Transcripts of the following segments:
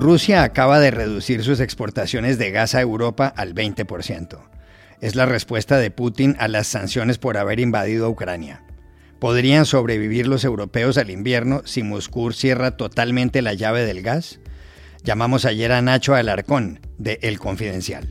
Rusia acaba de reducir sus exportaciones de gas a Europa al 20%. Es la respuesta de Putin a las sanciones por haber invadido Ucrania. ¿Podrían sobrevivir los europeos al invierno si Moscú cierra totalmente la llave del gas? Llamamos ayer a Nacho Alarcón, de El Confidencial.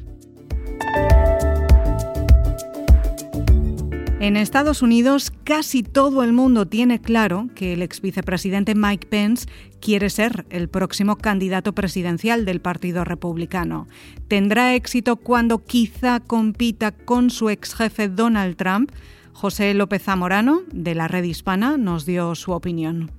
En Estados Unidos casi todo el mundo tiene claro que el ex vicepresidente Mike Pence quiere ser el próximo candidato presidencial del Partido Republicano. ¿Tendrá éxito cuando quizá compita con su ex jefe Donald Trump? José López Zamorano, de la Red Hispana, nos dio su opinión.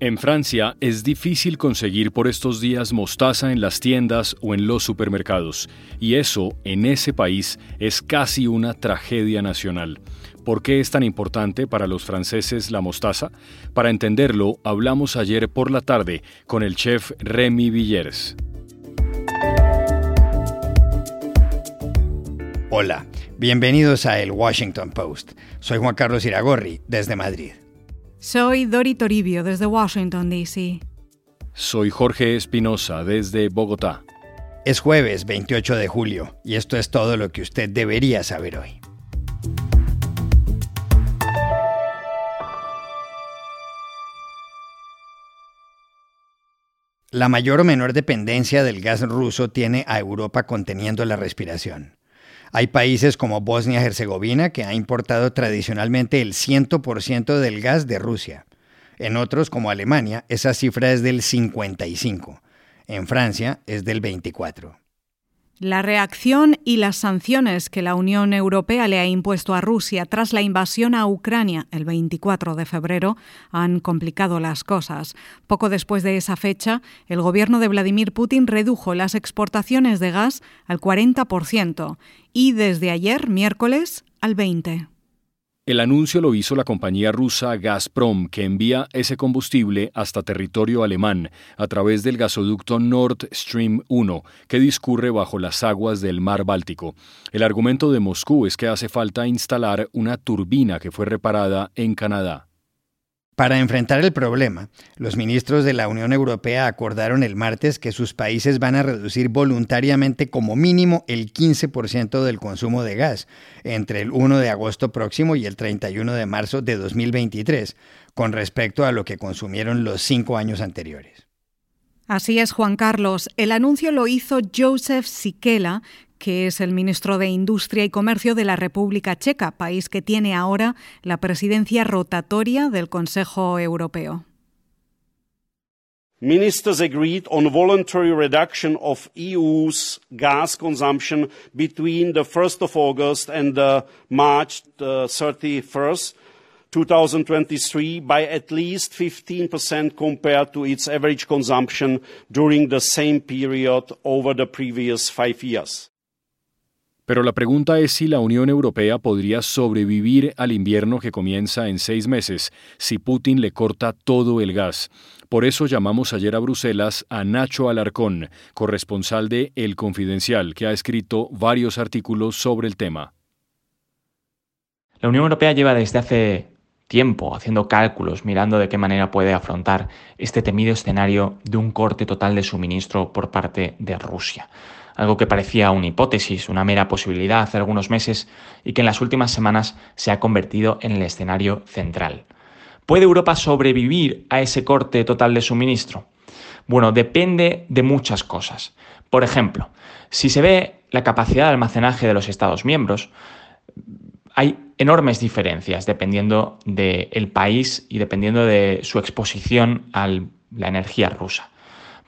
En Francia es difícil conseguir por estos días mostaza en las tiendas o en los supermercados, y eso en ese país es casi una tragedia nacional. ¿Por qué es tan importante para los franceses la mostaza? Para entenderlo, hablamos ayer por la tarde con el chef Remy Villers. Hola, bienvenidos a El Washington Post. Soy Juan Carlos Iragorri, desde Madrid. Soy Dori Toribio, desde Washington, D.C. Soy Jorge Espinosa, desde Bogotá. Es jueves 28 de julio y esto es todo lo que usted debería saber hoy. La mayor o menor dependencia del gas ruso tiene a Europa conteniendo la respiración. Hay países como Bosnia-Herzegovina que ha importado tradicionalmente el 100% del gas de Rusia. En otros, como Alemania, esa cifra es del 55. En Francia es del 24. La reacción y las sanciones que la Unión Europea le ha impuesto a Rusia tras la invasión a Ucrania el 24 de febrero han complicado las cosas. Poco después de esa fecha, el gobierno de Vladimir Putin redujo las exportaciones de gas al 40% y desde ayer, miércoles, al 20%. El anuncio lo hizo la compañía rusa Gazprom, que envía ese combustible hasta territorio alemán a través del gasoducto Nord Stream 1, que discurre bajo las aguas del mar Báltico. El argumento de Moscú es que hace falta instalar una turbina que fue reparada en Canadá. Para enfrentar el problema, los ministros de la Unión Europea acordaron el martes que sus países van a reducir voluntariamente como mínimo el 15% del consumo de gas entre el 1 de agosto próximo y el 31 de marzo de 2023, con respecto a lo que consumieron los cinco años anteriores. Así es, Juan Carlos. El anuncio lo hizo Joseph Sikela, que es el ministro de Industria y Comercio de la República Checa, país que tiene ahora la presidencia rotatoria del Consejo Europeo. Ministers agreed on voluntary reduction of EU's gas consumption between the 1st of August and the March 31st, 2023 by at least 15% compared to its average consumption during the same period over the previous five years. Pero la pregunta es si la Unión Europea podría sobrevivir al invierno que comienza en seis meses si Putin le corta todo el gas. Por eso llamamos ayer a Bruselas a Nacho Alarcón, corresponsal de El Confidencial, que ha escrito varios artículos sobre el tema. La Unión Europea lleva desde hace tiempo haciendo cálculos, mirando de qué manera puede afrontar este temido escenario de un corte total de suministro por parte de Rusia algo que parecía una hipótesis, una mera posibilidad hace algunos meses y que en las últimas semanas se ha convertido en el escenario central. ¿Puede Europa sobrevivir a ese corte total de suministro? Bueno, depende de muchas cosas. Por ejemplo, si se ve la capacidad de almacenaje de los Estados miembros, hay enormes diferencias dependiendo del país y dependiendo de su exposición a la energía rusa.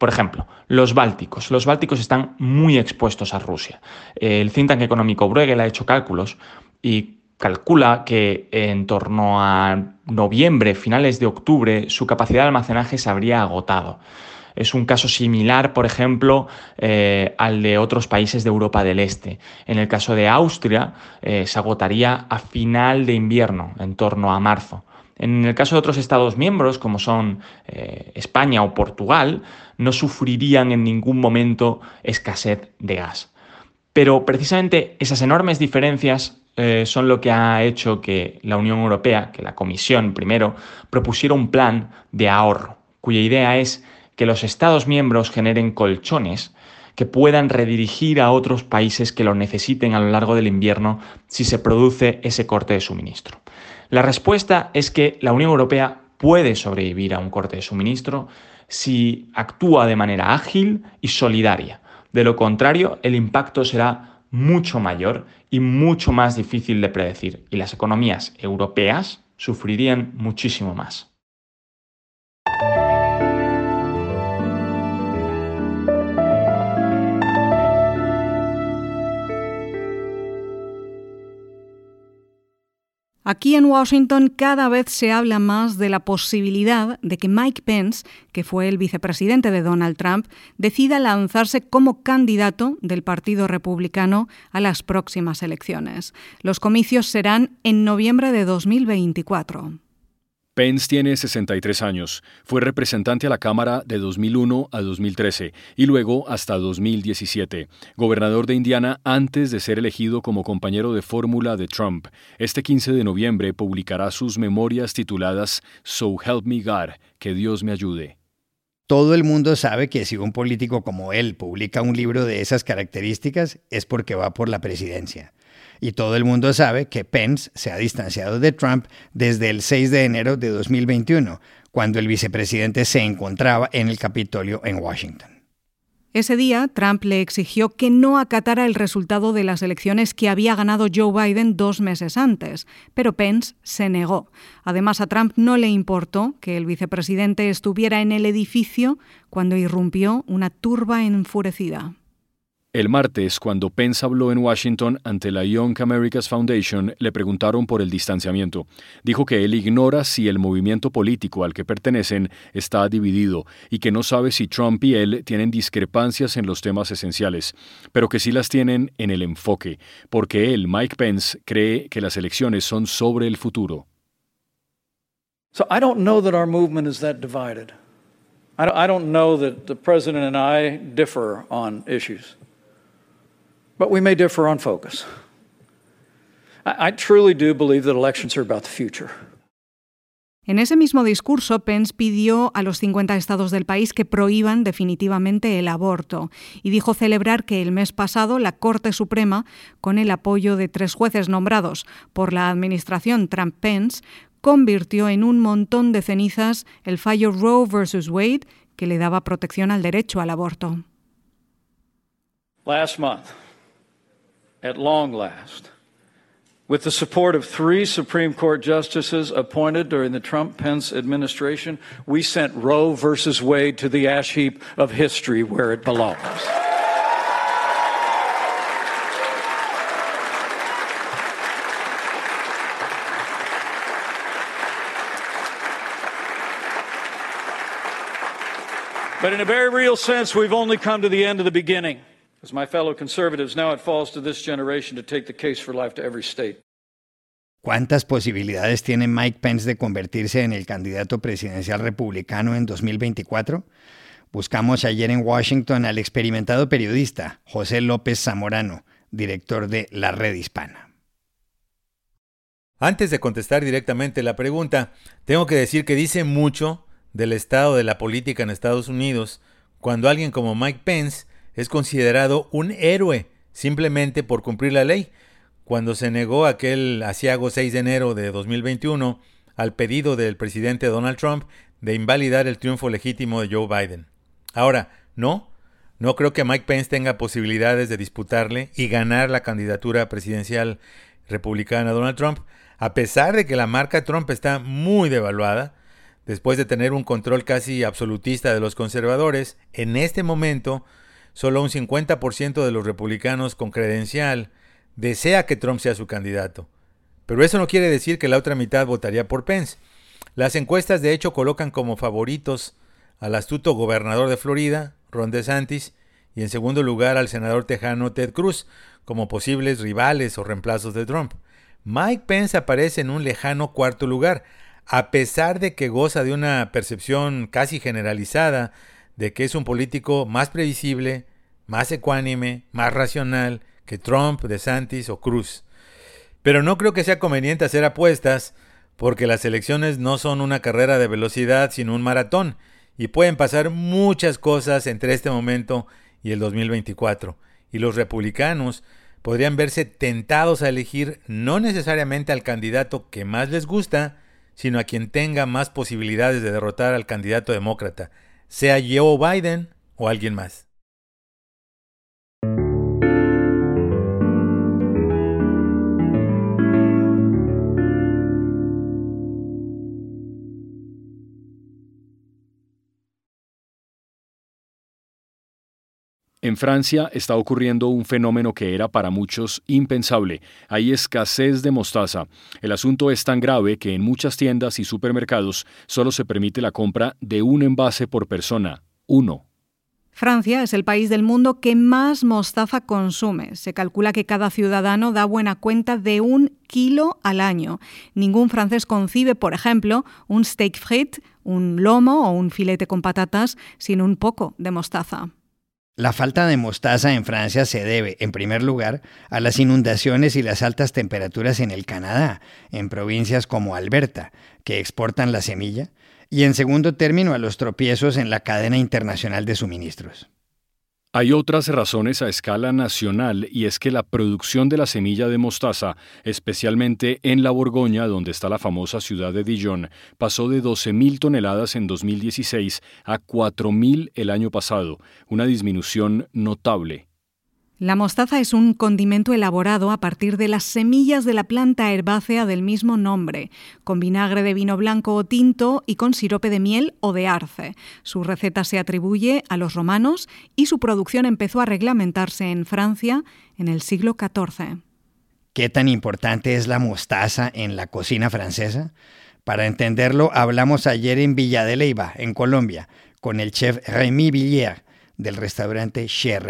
Por ejemplo, los bálticos. Los bálticos están muy expuestos a Rusia. El think tank económico Bruegel ha hecho cálculos y calcula que en torno a noviembre, finales de octubre, su capacidad de almacenaje se habría agotado. Es un caso similar, por ejemplo, eh, al de otros países de Europa del Este. En el caso de Austria, eh, se agotaría a final de invierno, en torno a marzo. En el caso de otros Estados miembros, como son eh, España o Portugal, no sufrirían en ningún momento escasez de gas. Pero precisamente esas enormes diferencias eh, son lo que ha hecho que la Unión Europea, que la Comisión primero, propusiera un plan de ahorro, cuya idea es que los Estados miembros generen colchones que puedan redirigir a otros países que lo necesiten a lo largo del invierno si se produce ese corte de suministro. La respuesta es que la Unión Europea puede sobrevivir a un corte de suministro si actúa de manera ágil y solidaria. De lo contrario, el impacto será mucho mayor y mucho más difícil de predecir y las economías europeas sufrirían muchísimo más. Aquí en Washington cada vez se habla más de la posibilidad de que Mike Pence, que fue el vicepresidente de Donald Trump, decida lanzarse como candidato del Partido Republicano a las próximas elecciones. Los comicios serán en noviembre de 2024. Pence tiene 63 años, fue representante a la Cámara de 2001 a 2013 y luego hasta 2017, gobernador de Indiana antes de ser elegido como compañero de fórmula de Trump. Este 15 de noviembre publicará sus memorias tituladas So Help Me God, que Dios me ayude. Todo el mundo sabe que si un político como él publica un libro de esas características es porque va por la presidencia. Y todo el mundo sabe que Pence se ha distanciado de Trump desde el 6 de enero de 2021, cuando el vicepresidente se encontraba en el Capitolio en Washington. Ese día, Trump le exigió que no acatara el resultado de las elecciones que había ganado Joe Biden dos meses antes, pero Pence se negó. Además, a Trump no le importó que el vicepresidente estuviera en el edificio cuando irrumpió una turba enfurecida. El martes, cuando Pence habló en Washington ante la Young Americas Foundation, le preguntaron por el distanciamiento. Dijo que él ignora si el movimiento político al que pertenecen está dividido y que no sabe si Trump y él tienen discrepancias en los temas esenciales, pero que sí las tienen en el enfoque, porque él, Mike Pence, cree que las elecciones son sobre el futuro. So I don't know that our movement is that divided. I don't know that the president and I differ on issues. But we may differ on focus. I, I truly do believe that elections are about the future. En ese mismo discurso, Pence pidió a los 50 estados del país que prohíban definitivamente el aborto y dijo celebrar que el mes pasado la Corte Suprema, con el apoyo de tres jueces nombrados por la administración Trump-Pence, convirtió en un montón de cenizas el fallo Roe vs. Wade que le daba protección al derecho al aborto. Last month, at long last, with the support of three Supreme Court justices appointed during the Trump Pence administration, we sent Roe versus Wade to the ash heap of history where it belongs. But in a very real sense, we've only come to the end of the beginning. As my fellow conservatives, now it falls to this generation to take the case for life to every state. ¿Cuántas posibilidades tiene Mike Pence de convertirse en el candidato presidencial republicano en 2024? Buscamos ayer en Washington al experimentado periodista José López Zamorano, director de La Red Hispana. Antes de contestar directamente la pregunta, tengo que decir que dice mucho del estado de la política en Estados Unidos cuando alguien como Mike Pence es considerado un héroe simplemente por cumplir la ley, cuando se negó aquel asiago 6 de enero de 2021 al pedido del presidente Donald Trump de invalidar el triunfo legítimo de Joe Biden. Ahora, no, no creo que Mike Pence tenga posibilidades de disputarle y ganar la candidatura presidencial republicana a Donald Trump, a pesar de que la marca Trump está muy devaluada, después de tener un control casi absolutista de los conservadores, en este momento solo un 50% de los republicanos con credencial desea que Trump sea su candidato. Pero eso no quiere decir que la otra mitad votaría por Pence. Las encuestas de hecho colocan como favoritos al astuto gobernador de Florida, Ron DeSantis, y en segundo lugar al senador tejano Ted Cruz, como posibles rivales o reemplazos de Trump. Mike Pence aparece en un lejano cuarto lugar, a pesar de que goza de una percepción casi generalizada de que es un político más previsible, más ecuánime, más racional que Trump, DeSantis o Cruz. Pero no creo que sea conveniente hacer apuestas porque las elecciones no son una carrera de velocidad sino un maratón y pueden pasar muchas cosas entre este momento y el 2024. Y los republicanos podrían verse tentados a elegir no necesariamente al candidato que más les gusta, sino a quien tenga más posibilidades de derrotar al candidato demócrata, sea Joe Biden o alguien más. En Francia está ocurriendo un fenómeno que era para muchos impensable. Hay escasez de mostaza. El asunto es tan grave que en muchas tiendas y supermercados solo se permite la compra de un envase por persona. Uno. Francia es el país del mundo que más mostaza consume. Se calcula que cada ciudadano da buena cuenta de un kilo al año. Ningún francés concibe, por ejemplo, un steak frit, un lomo o un filete con patatas sin un poco de mostaza. La falta de mostaza en Francia se debe, en primer lugar, a las inundaciones y las altas temperaturas en el Canadá, en provincias como Alberta, que exportan la semilla, y en segundo término a los tropiezos en la cadena internacional de suministros. Hay otras razones a escala nacional y es que la producción de la semilla de mostaza, especialmente en la Borgoña, donde está la famosa ciudad de Dijon, pasó de 12.000 toneladas en 2016 a 4.000 el año pasado, una disminución notable. La mostaza es un condimento elaborado a partir de las semillas de la planta herbácea del mismo nombre, con vinagre de vino blanco o tinto y con sirope de miel o de arce. Su receta se atribuye a los romanos y su producción empezó a reglamentarse en Francia en el siglo XIV. ¿Qué tan importante es la mostaza en la cocina francesa? Para entenderlo, hablamos ayer en Villa de Leyva, en Colombia, con el chef Rémy Villiers del restaurante Chez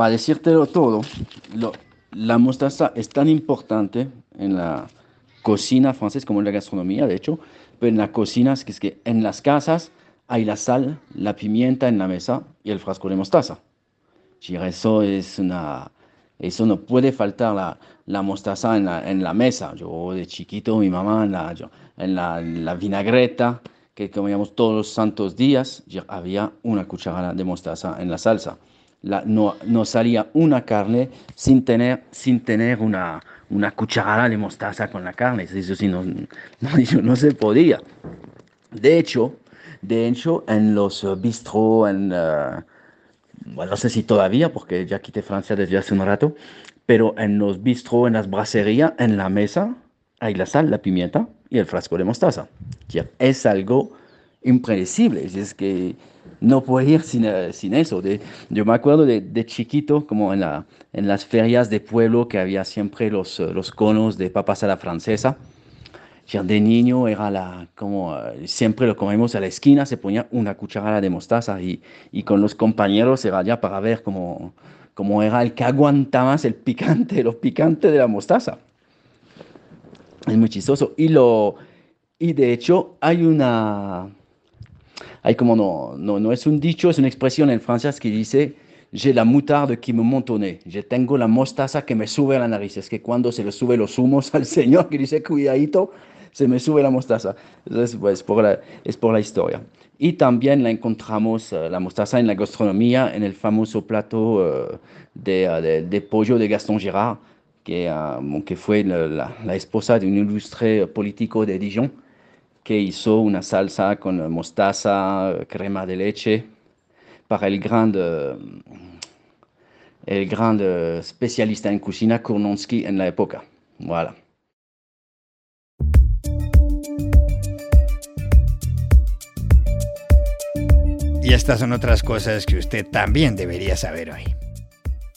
para decírtelo todo, la mostaza es tan importante en la cocina francesa como en la gastronomía, de hecho, pero en la cocina es que, es que en las casas hay la sal, la pimienta en la mesa y el frasco de mostaza. Eso es una, eso no puede faltar la, mostaza en la, mesa. Yo de chiquito, mi mamá en la, en la, la vinagreta que comíamos todos los santos días, había una cucharada de mostaza en la salsa no, no, salía una carne sin tener, sin tener una, una cucharada de mostaza con la carne. Eso sí, no, no, no se podía. De hecho, de hecho en los bistros, en, uh, bueno, no sé si todavía, porque ya quité Francia desde hace un rato, pero en los bistros, en las bracerías, en la mesa, hay la sal, la pimienta y el frasco de mostaza. Es algo impredecible. Es que no puede ir sin, eh, sin eso. De, yo me acuerdo de, de, chiquito, como en, la, en las ferias de pueblo, que había siempre los, eh, los conos de papas a la francesa. De niño era la, como eh, siempre lo comemos a la esquina, se ponía una cucharada de mostaza y, y con los compañeros era ya para ver cómo, cómo era el que aguanta más el picante, lo picante de la mostaza. Es muy chistoso. Y, lo, y de hecho hay una, hay como no, no, no es un dicho, es una expresión en francés que dice, j'ai la moutarde qui me montone, yo tengo la mostaza que me sube a la nariz. Es que cuando se le sube los humos al Señor, que dice, cuidadito, se me sube la mostaza. Entonces, pues, por la, es por la historia. Y también la encontramos, uh, la mostaza en la gastronomía, en el famoso plato uh, de, uh, de, de, pollo de Gaston Girard, que, que fue la, la, la, esposa de un ilustre político de Dijon que hizo una salsa con mostaza, crema de leche, para el gran, el gran especialista en cocina Kurnonsky en la época. Voilà. Y estas son otras cosas que usted también debería saber hoy.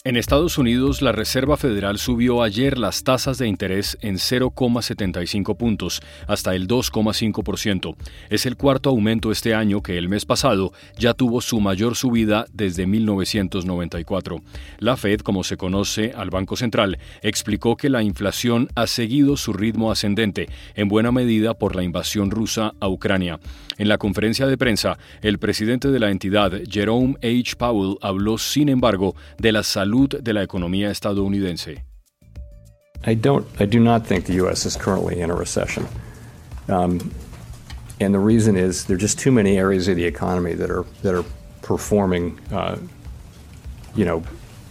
En Estados Unidos, la Reserva Federal subió ayer las tasas de interés en 0,75 puntos, hasta el 2,5%. Es el cuarto aumento este año que el mes pasado ya tuvo su mayor subida desde 1994. La Fed, como se conoce al Banco Central, explicó que la inflación ha seguido su ritmo ascendente, en buena medida por la invasión rusa a Ucrania. En la conferencia de prensa, el presidente de la entidad, Jerome H. Powell, habló, sin embargo, de la salud de la economía estadounidense. I don't. I do not think the U.S. is currently in a recession. Um, And the reason is there are just too many areas of the economy that are that are performing, uh, you know,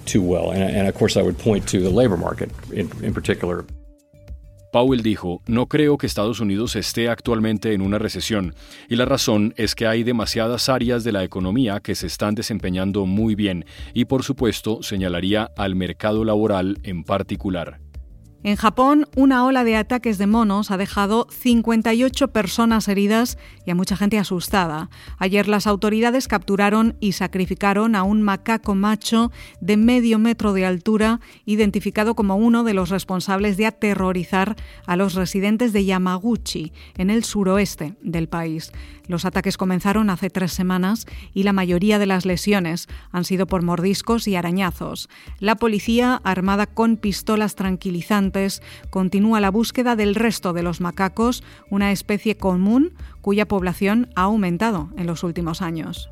too well. And, and, of course, I would point to the labor market in, in particular. Powell dijo, no creo que Estados Unidos esté actualmente en una recesión, y la razón es que hay demasiadas áreas de la economía que se están desempeñando muy bien, y por supuesto señalaría al mercado laboral en particular. En Japón, una ola de ataques de monos ha dejado 58 personas heridas y a mucha gente asustada. Ayer las autoridades capturaron y sacrificaron a un macaco macho de medio metro de altura, identificado como uno de los responsables de aterrorizar a los residentes de Yamaguchi, en el suroeste del país. Los ataques comenzaron hace tres semanas y la mayoría de las lesiones han sido por mordiscos y arañazos. La policía, armada con pistolas tranquilizantes, continúa la búsqueda del resto de los macacos, una especie común cuya población ha aumentado en los últimos años.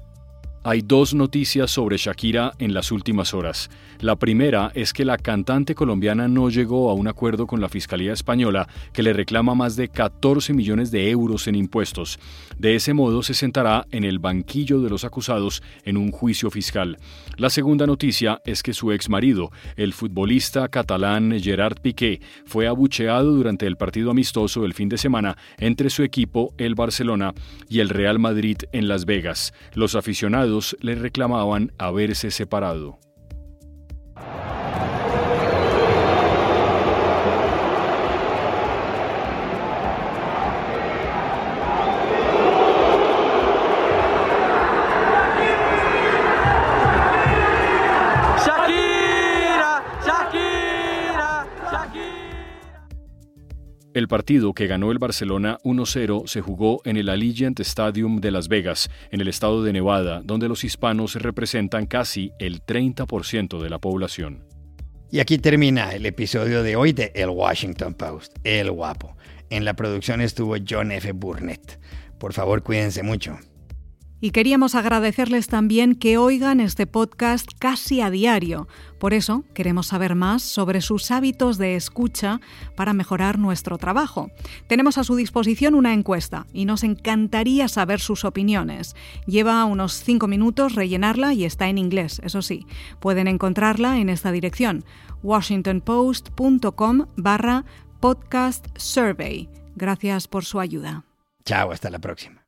Hay dos noticias sobre Shakira en las últimas horas. La primera es que la cantante colombiana no llegó a un acuerdo con la Fiscalía Española que le reclama más de 14 millones de euros en impuestos. De ese modo se sentará en el banquillo de los acusados en un juicio fiscal. La segunda noticia es que su ex marido, el futbolista catalán Gerard Piqué, fue abucheado durante el partido amistoso del fin de semana entre su equipo, el Barcelona, y el Real Madrid en Las Vegas. Los aficionados le reclamaban haberse separado. El partido que ganó el Barcelona 1-0 se jugó en el Allegiant Stadium de Las Vegas, en el estado de Nevada, donde los hispanos representan casi el 30% de la población. Y aquí termina el episodio de hoy de El Washington Post, El Guapo. En la producción estuvo John F. Burnett. Por favor, cuídense mucho. Y queríamos agradecerles también que oigan este podcast casi a diario. Por eso queremos saber más sobre sus hábitos de escucha para mejorar nuestro trabajo. Tenemos a su disposición una encuesta y nos encantaría saber sus opiniones. Lleva unos 5 minutos rellenarla y está en inglés, eso sí. Pueden encontrarla en esta dirección, washingtonpost.com barra podcast survey. Gracias por su ayuda. Chao, hasta la próxima.